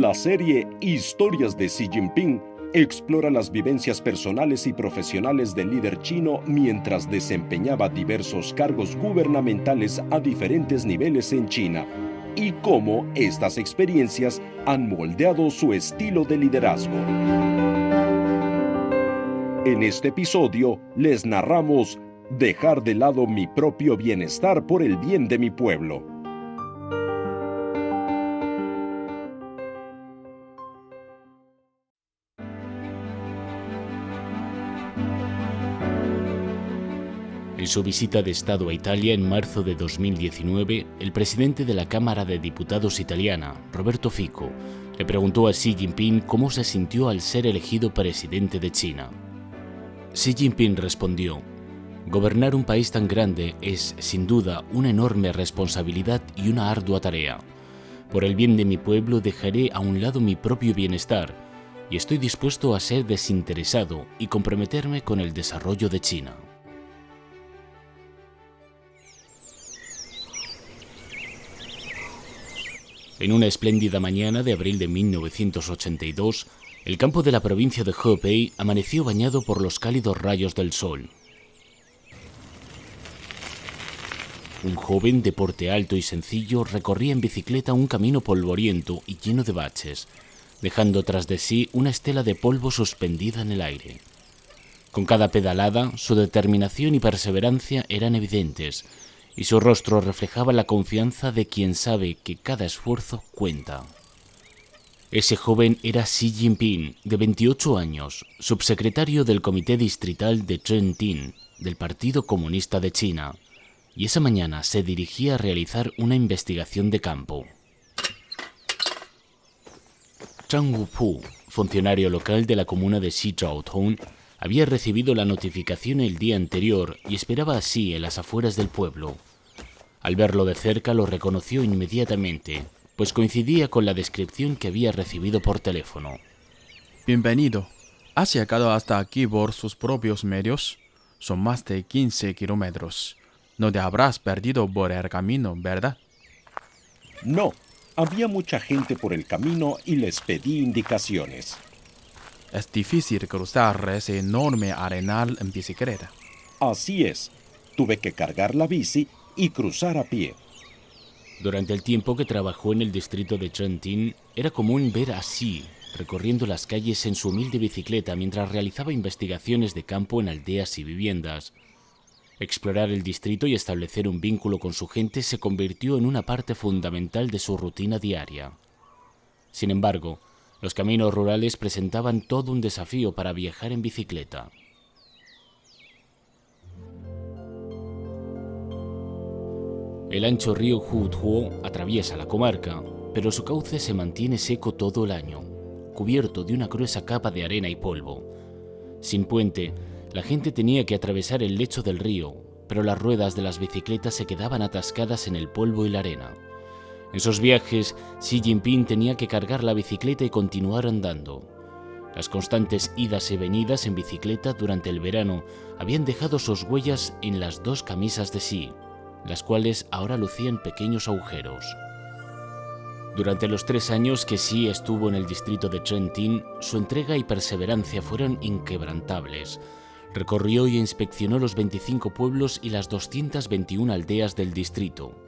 La serie Historias de Xi Jinping explora las vivencias personales y profesionales del líder chino mientras desempeñaba diversos cargos gubernamentales a diferentes niveles en China y cómo estas experiencias han moldeado su estilo de liderazgo. En este episodio les narramos Dejar de lado mi propio bienestar por el bien de mi pueblo En su visita de Estado a Italia en marzo de 2019, el presidente de la Cámara de Diputados italiana, Roberto Fico, le preguntó a Xi Jinping cómo se sintió al ser elegido presidente de China. Xi Jinping respondió, Gobernar un país tan grande es, sin duda, una enorme responsabilidad y una ardua tarea. Por el bien de mi pueblo dejaré a un lado mi propio bienestar y estoy dispuesto a ser desinteresado y comprometerme con el desarrollo de China. En una espléndida mañana de abril de 1982, el campo de la provincia de Hebei amaneció bañado por los cálidos rayos del sol. Un joven de porte alto y sencillo recorría en bicicleta un camino polvoriento y lleno de baches, dejando tras de sí una estela de polvo suspendida en el aire. Con cada pedalada, su determinación y perseverancia eran evidentes, y su rostro reflejaba la confianza de quien sabe que cada esfuerzo cuenta. Ese joven era Xi Jinping, de 28 años, subsecretario del Comité Distrital de Zhengtin, del Partido Comunista de China, y esa mañana se dirigía a realizar una investigación de campo. Chang Wupu, funcionario local de la comuna de Xichaotong, había recibido la notificación el día anterior y esperaba así en las afueras del pueblo. Al verlo de cerca lo reconoció inmediatamente, pues coincidía con la descripción que había recibido por teléfono. Bienvenido. ¿Has llegado hasta aquí por sus propios medios? Son más de 15 kilómetros. No te habrás perdido por el camino, ¿verdad? No, había mucha gente por el camino y les pedí indicaciones. Es difícil cruzar ese enorme arenal en bicicleta. Así es. Tuve que cargar la bici y cruzar a pie. Durante el tiempo que trabajó en el distrito de Trentin, era común ver así, recorriendo las calles en su humilde bicicleta mientras realizaba investigaciones de campo en aldeas y viviendas. Explorar el distrito y establecer un vínculo con su gente se convirtió en una parte fundamental de su rutina diaria. Sin embargo, los caminos rurales presentaban todo un desafío para viajar en bicicleta. El ancho río Hutuo atraviesa la comarca, pero su cauce se mantiene seco todo el año, cubierto de una gruesa capa de arena y polvo. Sin puente, la gente tenía que atravesar el lecho del río, pero las ruedas de las bicicletas se quedaban atascadas en el polvo y la arena. En sus viajes, Xi Jinping tenía que cargar la bicicleta y continuar andando. Las constantes idas y venidas en bicicleta durante el verano habían dejado sus huellas en las dos camisas de Xi, las cuales ahora lucían pequeños agujeros. Durante los tres años que Xi estuvo en el distrito de Trentin, su entrega y perseverancia fueron inquebrantables. Recorrió y inspeccionó los 25 pueblos y las 221 aldeas del distrito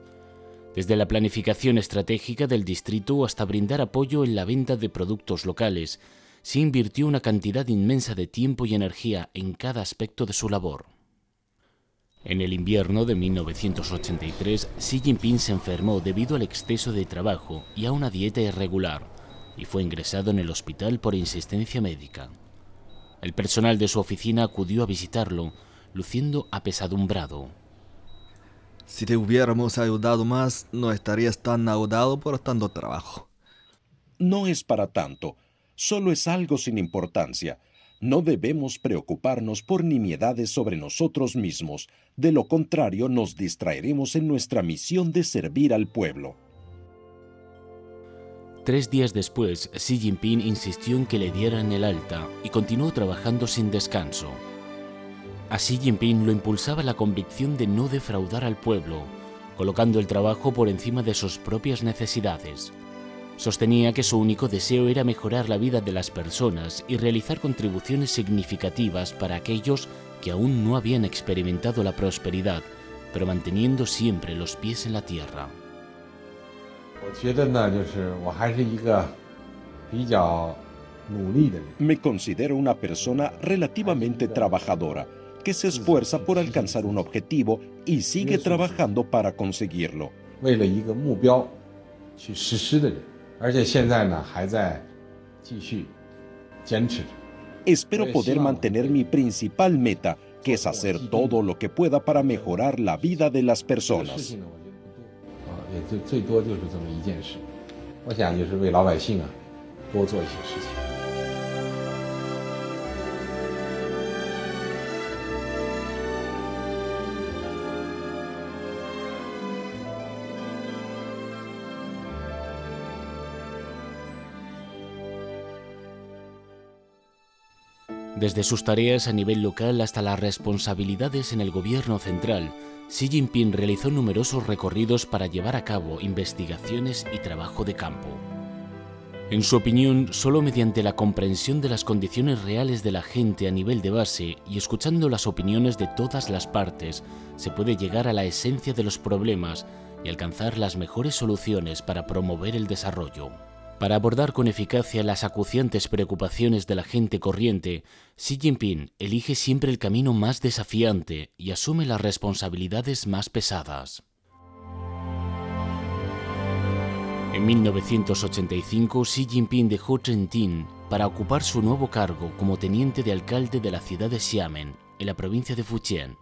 desde la planificación estratégica del distrito hasta brindar apoyo en la venta de productos locales, se invirtió una cantidad inmensa de tiempo y energía en cada aspecto de su labor. En el invierno de 1983, Xi Jinping se enfermó debido al exceso de trabajo y a una dieta irregular, y fue ingresado en el hospital por insistencia médica. El personal de su oficina acudió a visitarlo, luciendo apesadumbrado. Si te hubiéramos ayudado más, no estarías tan agotado por tanto trabajo. No es para tanto, solo es algo sin importancia. No debemos preocuparnos por nimiedades sobre nosotros mismos, de lo contrario nos distraeremos en nuestra misión de servir al pueblo. Tres días después, Xi Jinping insistió en que le dieran el alta y continuó trabajando sin descanso. A Xi Jinping lo impulsaba la convicción de no defraudar al pueblo, colocando el trabajo por encima de sus propias necesidades. Sostenía que su único deseo era mejorar la vida de las personas y realizar contribuciones significativas para aquellos que aún no habían experimentado la prosperidad, pero manteniendo siempre los pies en la tierra. Me considero una persona relativamente trabajadora, que se esfuerza por alcanzar un objetivo y sigue trabajando para conseguirlo. Espero poder mantener mi principal meta, que es hacer todo lo que pueda para mejorar la vida. de las personas. Desde sus tareas a nivel local hasta las responsabilidades en el gobierno central, Xi Jinping realizó numerosos recorridos para llevar a cabo investigaciones y trabajo de campo. En su opinión, solo mediante la comprensión de las condiciones reales de la gente a nivel de base y escuchando las opiniones de todas las partes, se puede llegar a la esencia de los problemas y alcanzar las mejores soluciones para promover el desarrollo. Para abordar con eficacia las acuciantes preocupaciones de la gente corriente, Xi Jinping elige siempre el camino más desafiante y asume las responsabilidades más pesadas. En 1985, Xi Jinping dejó Trentin para ocupar su nuevo cargo como teniente de alcalde de la ciudad de Xiamen, en la provincia de Fujian.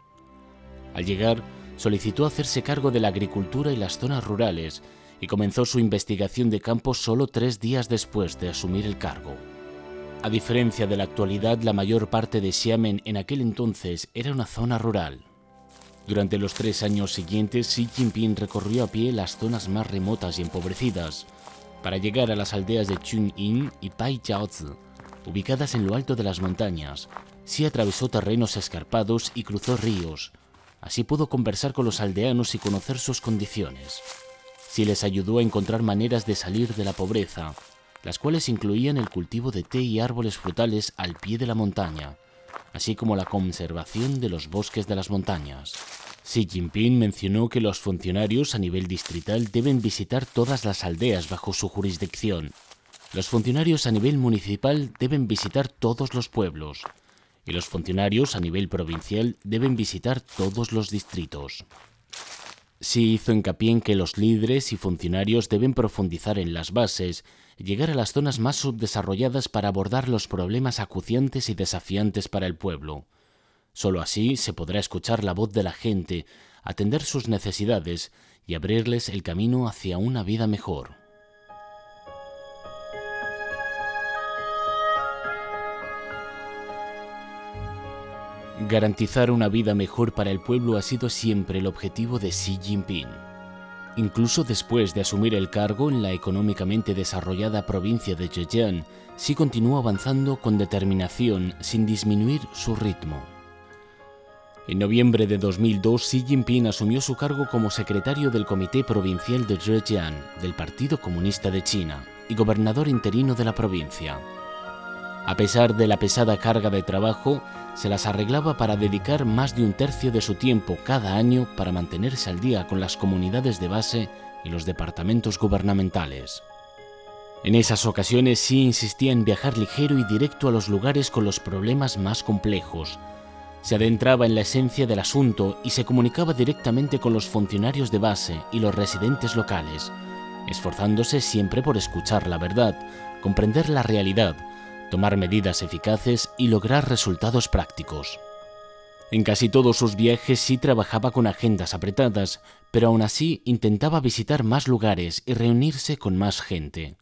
Al llegar, solicitó hacerse cargo de la agricultura y las zonas rurales y comenzó su investigación de campo solo tres días después de asumir el cargo. A diferencia de la actualidad, la mayor parte de Xiamen en aquel entonces era una zona rural. Durante los tres años siguientes, Xi Jinping recorrió a pie las zonas más remotas y empobrecidas, para llegar a las aldeas de Chunyin y Paijiaozi, ubicadas en lo alto de las montañas. Xi atravesó terrenos escarpados y cruzó ríos. Así pudo conversar con los aldeanos y conocer sus condiciones. Xi les ayudó a encontrar maneras de salir de la pobreza, las cuales incluían el cultivo de té y árboles frutales al pie de la montaña, así como la conservación de los bosques de las montañas. Xi Jinping mencionó que los funcionarios a nivel distrital deben visitar todas las aldeas bajo su jurisdicción. Los funcionarios a nivel municipal deben visitar todos los pueblos. Y los funcionarios a nivel provincial deben visitar todos los distritos. Sí hizo hincapié en que los líderes y funcionarios deben profundizar en las bases llegar a las zonas más subdesarrolladas para abordar los problemas acuciantes y desafiantes para el pueblo. Solo así se podrá escuchar la voz de la gente, atender sus necesidades y abrirles el camino hacia una vida mejor. Garantizar una vida mejor para el pueblo ha sido siempre el objetivo de Xi Jinping. Incluso después de asumir el cargo en la económicamente desarrollada provincia de Zhejiang, Xi continuó avanzando con determinación sin disminuir su ritmo. En noviembre de 2002, Xi Jinping asumió su cargo como secretario del Comité Provincial de Zhejiang del Partido Comunista de China y gobernador interino de la provincia. A pesar de la pesada carga de trabajo, se las arreglaba para dedicar más de un tercio de su tiempo cada año para mantenerse al día con las comunidades de base y los departamentos gubernamentales. En esas ocasiones sí insistía en viajar ligero y directo a los lugares con los problemas más complejos. Se adentraba en la esencia del asunto y se comunicaba directamente con los funcionarios de base y los residentes locales, esforzándose siempre por escuchar la verdad, comprender la realidad, tomar medidas eficaces y lograr resultados prácticos. En casi todos sus viajes sí trabajaba con agendas apretadas, pero aún así intentaba visitar más lugares y reunirse con más gente.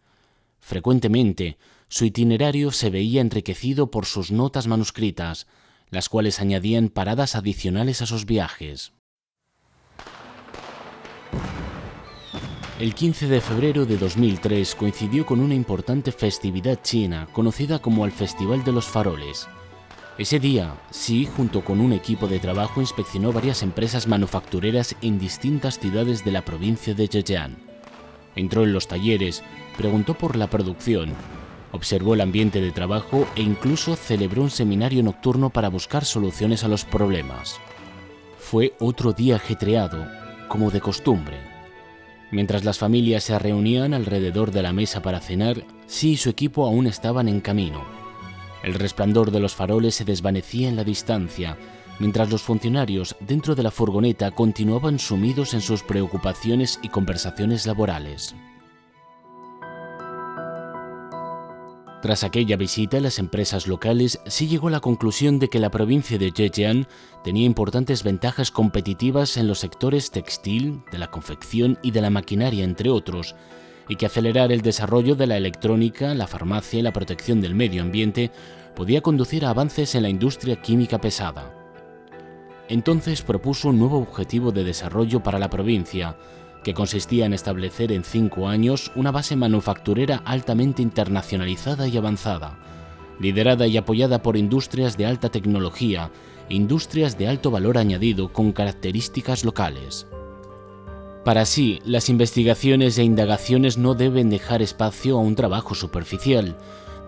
Frecuentemente, su itinerario se veía enriquecido por sus notas manuscritas, las cuales añadían paradas adicionales a sus viajes. El 15 de febrero de 2003 coincidió con una importante festividad china conocida como el Festival de los Faroles. Ese día, Xi, junto con un equipo de trabajo, inspeccionó varias empresas manufactureras en distintas ciudades de la provincia de Zhejiang. Entró en los talleres, preguntó por la producción, observó el ambiente de trabajo e incluso celebró un seminario nocturno para buscar soluciones a los problemas. Fue otro día ajetreado, como de costumbre. Mientras las familias se reunían alrededor de la mesa para cenar, sí y su equipo aún estaban en camino. El resplandor de los faroles se desvanecía en la distancia, mientras los funcionarios dentro de la furgoneta continuaban sumidos en sus preocupaciones y conversaciones laborales. Tras aquella visita, las empresas locales sí llegó a la conclusión de que la provincia de Zhejiang tenía importantes ventajas competitivas en los sectores textil, de la confección y de la maquinaria, entre otros, y que acelerar el desarrollo de la electrónica, la farmacia y la protección del medio ambiente podía conducir a avances en la industria química pesada. Entonces propuso un nuevo objetivo de desarrollo para la provincia, que consistía en establecer en cinco años una base manufacturera altamente internacionalizada y avanzada, liderada y apoyada por industrias de alta tecnología, industrias de alto valor añadido con características locales. Para sí, las investigaciones e indagaciones no deben dejar espacio a un trabajo superficial,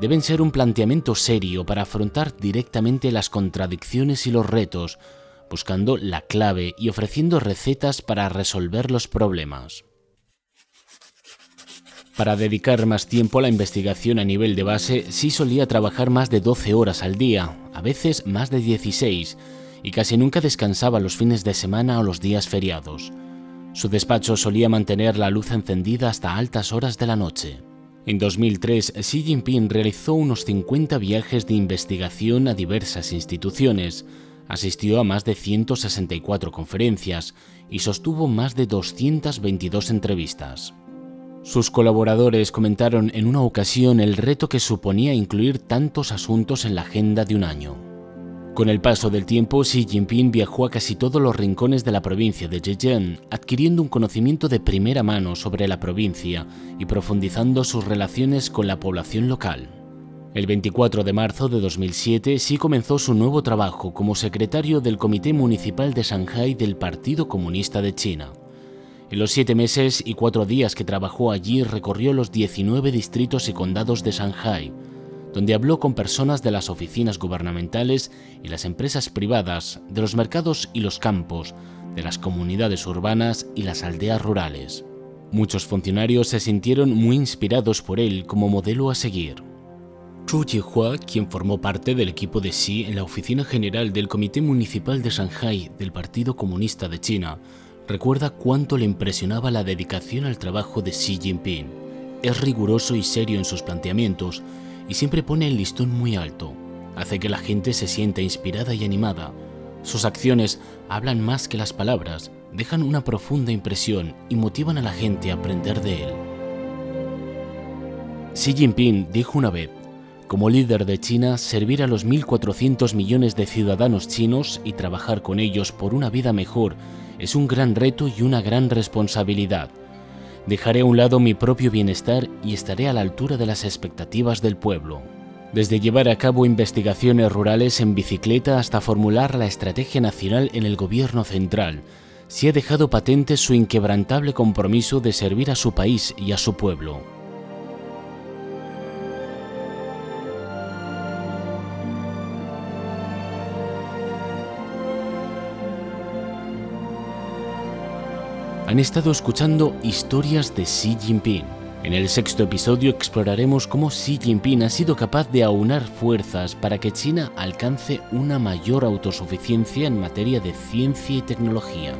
deben ser un planteamiento serio para afrontar directamente las contradicciones y los retos, buscando la clave y ofreciendo recetas para resolver los problemas. Para dedicar más tiempo a la investigación a nivel de base, sí solía trabajar más de 12 horas al día, a veces más de 16, y casi nunca descansaba los fines de semana o los días feriados. Su despacho solía mantener la luz encendida hasta altas horas de la noche. En 2003, Xi Jinping realizó unos 50 viajes de investigación a diversas instituciones, Asistió a más de 164 conferencias y sostuvo más de 222 entrevistas. Sus colaboradores comentaron en una ocasión el reto que suponía incluir tantos asuntos en la agenda de un año. Con el paso del tiempo, Xi Jinping viajó a casi todos los rincones de la provincia de Zhejiang, adquiriendo un conocimiento de primera mano sobre la provincia y profundizando sus relaciones con la población local. El 24 de marzo de 2007 sí comenzó su nuevo trabajo como secretario del Comité Municipal de Shanghai del Partido Comunista de China. En los siete meses y cuatro días que trabajó allí recorrió los 19 distritos y condados de Shanghai, donde habló con personas de las oficinas gubernamentales y las empresas privadas, de los mercados y los campos, de las comunidades urbanas y las aldeas rurales. Muchos funcionarios se sintieron muy inspirados por él como modelo a seguir. Zhu Jihua, quien formó parte del equipo de Xi en la oficina general del Comité Municipal de Shanghai del Partido Comunista de China, recuerda cuánto le impresionaba la dedicación al trabajo de Xi Jinping. Es riguroso y serio en sus planteamientos y siempre pone el listón muy alto. Hace que la gente se sienta inspirada y animada. Sus acciones hablan más que las palabras, dejan una profunda impresión y motivan a la gente a aprender de él. Xi Jinping dijo una vez, como líder de China, servir a los 1.400 millones de ciudadanos chinos y trabajar con ellos por una vida mejor es un gran reto y una gran responsabilidad. Dejaré a un lado mi propio bienestar y estaré a la altura de las expectativas del pueblo. Desde llevar a cabo investigaciones rurales en bicicleta hasta formular la estrategia nacional en el gobierno central, se ha dejado patente su inquebrantable compromiso de servir a su país y a su pueblo. Han estado escuchando historias de Xi Jinping. En el sexto episodio exploraremos cómo Xi Jinping ha sido capaz de aunar fuerzas para que China alcance una mayor autosuficiencia en materia de ciencia y tecnología.